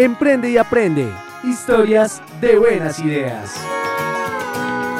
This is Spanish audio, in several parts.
Emprende y aprende. Historias de buenas ideas.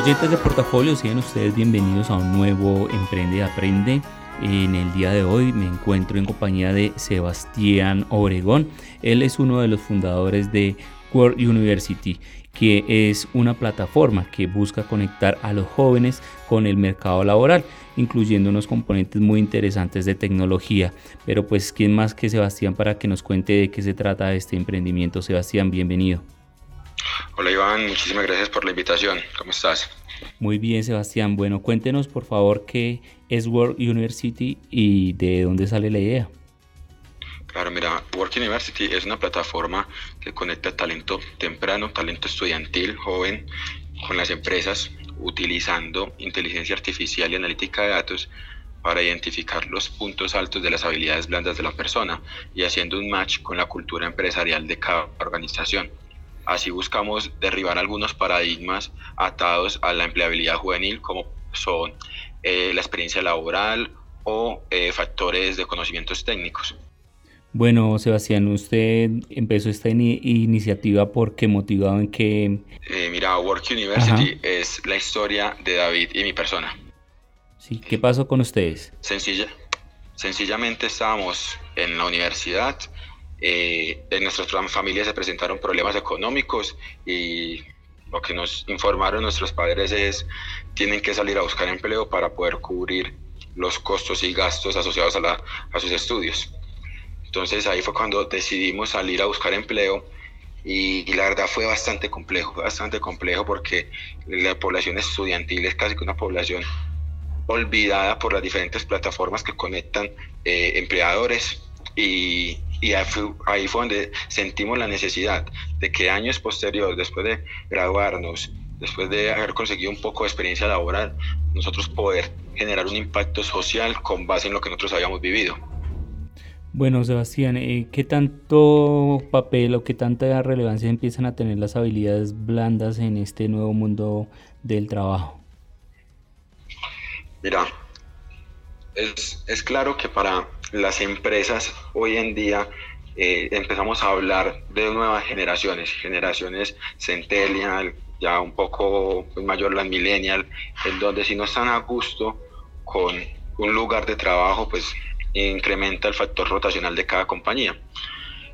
Oyentes de portafolio, sean ustedes bienvenidos a un nuevo Emprende y Aprende. En el día de hoy me encuentro en compañía de Sebastián Obregón. Él es uno de los fundadores de World University que es una plataforma que busca conectar a los jóvenes con el mercado laboral, incluyendo unos componentes muy interesantes de tecnología. Pero pues, ¿quién más que Sebastián para que nos cuente de qué se trata este emprendimiento? Sebastián, bienvenido. Hola Iván, muchísimas gracias por la invitación. ¿Cómo estás? Muy bien, Sebastián. Bueno, cuéntenos por favor qué es World University y de dónde sale la idea. Claro, mira, Work University es una plataforma que conecta talento temprano, talento estudiantil, joven, con las empresas, utilizando inteligencia artificial y analítica de datos para identificar los puntos altos de las habilidades blandas de la persona y haciendo un match con la cultura empresarial de cada organización. Así buscamos derribar algunos paradigmas atados a la empleabilidad juvenil como son eh, la experiencia laboral o eh, factores de conocimientos técnicos. Bueno, Sebastián, usted empezó esta iniciativa por qué motivado en que... Eh, mira, Work University es la historia de David y mi persona. Sí, ¿qué pasó con ustedes? Sencilla, sencillamente estábamos en la universidad, eh, en nuestras familias se presentaron problemas económicos y lo que nos informaron nuestros padres es tienen que salir a buscar empleo para poder cubrir los costos y gastos asociados a, a sus estudios. Entonces ahí fue cuando decidimos salir a buscar empleo y, la verdad fue bastante complejo, bastante complejo porque la población estudiantil es casi que una población olvidada por las diferentes plataformas que conectan eh, empleadores y, ahí, fue, ahí fue donde sentimos la necesidad de que años posteriores, después de graduarnos, después de haber conseguido un poco de experiencia laboral, nosotros poder generar un impacto social con base en lo que nosotros habíamos vivido. Bueno, Sebastián, eh, ¿qué tanto papel o qué tanta relevancia empiezan a tener las habilidades blandas en este nuevo mundo del trabajo? Mira, es, claro que para las empresas hoy en día eh, empezamos a hablar de nuevas generaciones, generaciones centennial, ya un poco mayor las millennial, en donde si no están a gusto con un lugar de trabajo, pues incrementa el factor rotacional de cada compañía.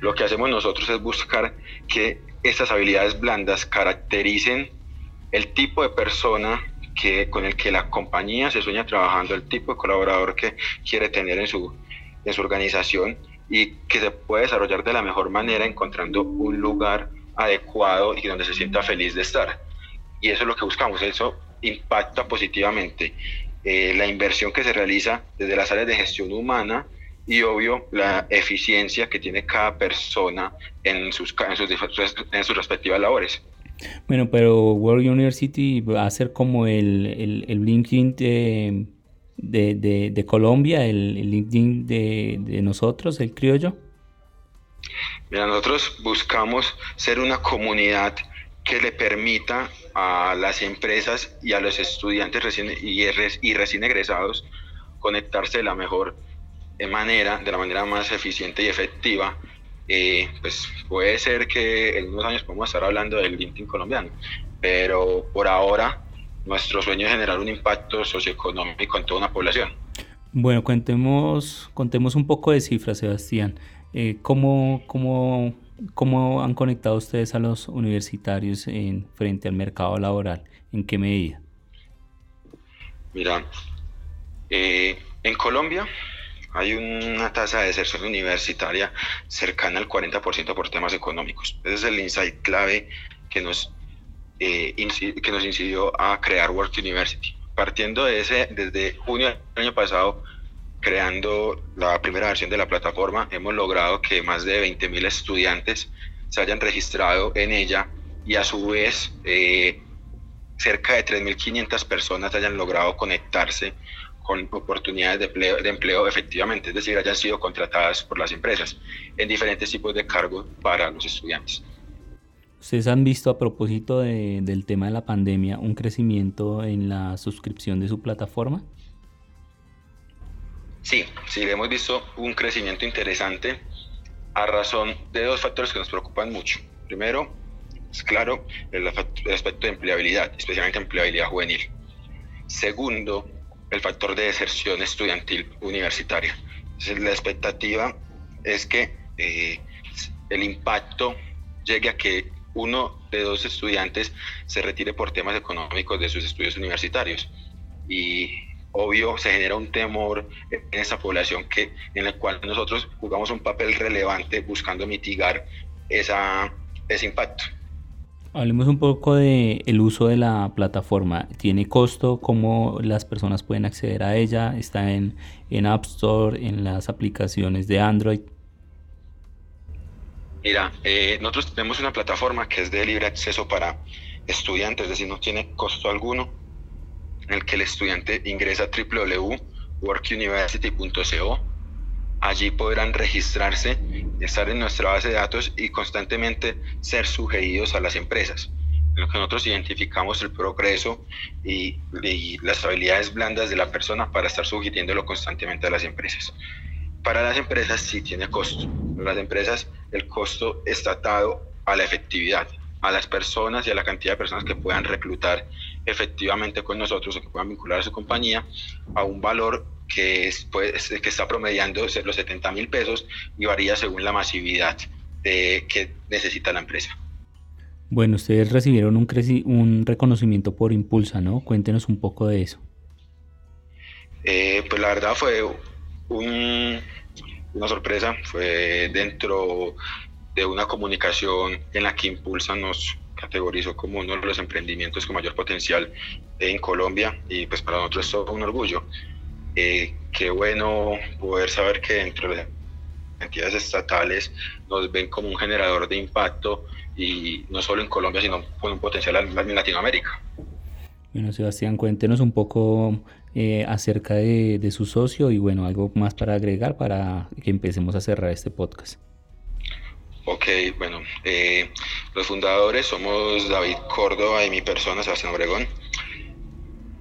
Lo que hacemos nosotros es buscar que estas habilidades blandas caractericen el tipo de persona que, con el que la compañía se sueña trabajando, el tipo de colaborador que quiere tener en su, en su organización y que se puede desarrollar de la mejor manera encontrando un lugar adecuado y donde se sienta feliz de estar. Y eso es lo que buscamos, eso impacta positivamente eh, la inversión que se realiza desde las áreas de gestión humana y obvio la eficiencia que tiene cada persona en sus, en sus, en sus respectivas labores. Bueno, pero World University va a ser como el, el, el LinkedIn de, de, de, Colombia, el, LinkedIn de, de nosotros, el criollo. Mira, nosotros buscamos ser una comunidad que le permita a las empresas y a los estudiantes recién, y, y recién egresados conectarse de la mejor manera, de la manera más eficiente y efectiva. Eh, pues puede ser que en unos años podamos estar hablando del LinkedIn colombiano, pero por ahora nuestro sueño es generar un impacto socioeconómico en toda una población. Bueno, contemos, contemos un poco de cifras, Sebastián. Eh, ¿cómo, cómo, cómo, han conectado ustedes a los universitarios en, frente al mercado laboral? ¿En qué medida? Mira, eh, en Colombia hay una tasa de deserción universitaria cercana al 40% por temas económicos. Ese es el insight clave que nos, eh, que nos incidió a crear Work University. Partiendo de ese, desde junio del año pasado, creando la primera versión de la plataforma, hemos logrado que más de 20.000 estudiantes se hayan registrado en ella y a su vez eh, cerca de 3.500 personas hayan logrado conectarse con oportunidades de empleo, de empleo, efectivamente, es decir, hayan sido contratadas por las empresas en diferentes tipos de cargos para los estudiantes. ¿Ustedes han visto a propósito del tema de la pandemia un crecimiento en la suscripción de su plataforma? Sí, sí, hemos visto un crecimiento interesante a razón de dos factores que nos preocupan mucho. Primero, es claro, el aspecto de empleabilidad, especialmente empleabilidad juvenil. Segundo, el factor de deserción estudiantil universitaria. Entonces, la expectativa es que eh, el impacto llegue a que uno de dos estudiantes se retire por temas económicos de sus estudios universitarios. Y obvio se genera un temor en esa población que, en la cual nosotros jugamos un papel relevante buscando mitigar esa, ese impacto. Hablemos un poco de el uso de la plataforma. ¿Tiene costo? ¿Cómo las personas pueden acceder a ella? ¿Está en, en App Store, en las aplicaciones de Android? Mira, eh, nosotros tenemos una plataforma que es de libre acceso para estudiantes, es decir, no tiene costo alguno en el que el estudiante ingresa a www.workuniversity.co. Allí podrán registrarse, estar en nuestra base de datos y constantemente ser sugeridos a las empresas. En lo que nosotros identificamos el progreso y, las habilidades blandas de la persona para estar sugiriéndolo constantemente a las empresas. Para las empresas sí tiene costo. Para las empresas el costo está atado a la efectividad a las personas y a la cantidad de personas que puedan reclutar efectivamente con nosotros o que puedan vincular a su compañía a un valor que, es, pues, que está promediando los 70 mil pesos y varía según la masividad que necesita la empresa. Bueno, ustedes recibieron un, un reconocimiento por Impulsa, ¿no? Cuéntenos un poco de eso. Eh, pues la verdad fue un, una sorpresa, fue dentro de una comunicación en la que Impulsa nos categorizó como uno de los emprendimientos con mayor potencial en Colombia y pues para nosotros es todo un orgullo. Eh, qué bueno poder saber que dentro de entidades estatales nos ven como un generador de impacto y no solo en Colombia sino con un potencial en Latinoamérica. Bueno, Sebastián, cuéntenos un poco eh, acerca de su socio y bueno, algo más para agregar para que empecemos a cerrar este podcast. Ok, bueno, eh, los fundadores somos David Córdoba y mi persona, Sebastián Obregón.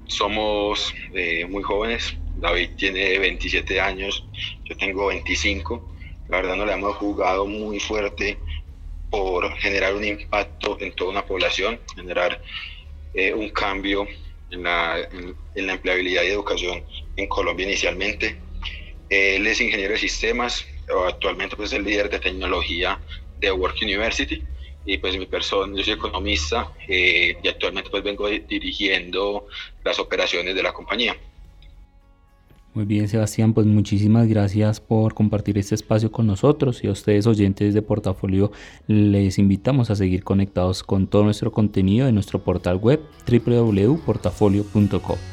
Somos eh, muy jóvenes, David tiene 27 años, yo tengo 25. La verdad no le hemos jugado muy fuerte por generar un impacto en toda una población, generar eh, un cambio en la, en la empleabilidad y educación en Colombia inicialmente. Él es ingeniero de sistemas, actualmente pues es el líder de tecnología de Work University y pues mi persona, yo soy economista eh, y actualmente pues vengo dirigiendo las operaciones de la compañía. Muy bien, Sebastián, pues muchísimas gracias por compartir este espacio con nosotros y a ustedes oyentes de Portafolio les invitamos a seguir conectados con todo nuestro contenido en nuestro portal web www.portafolio.com.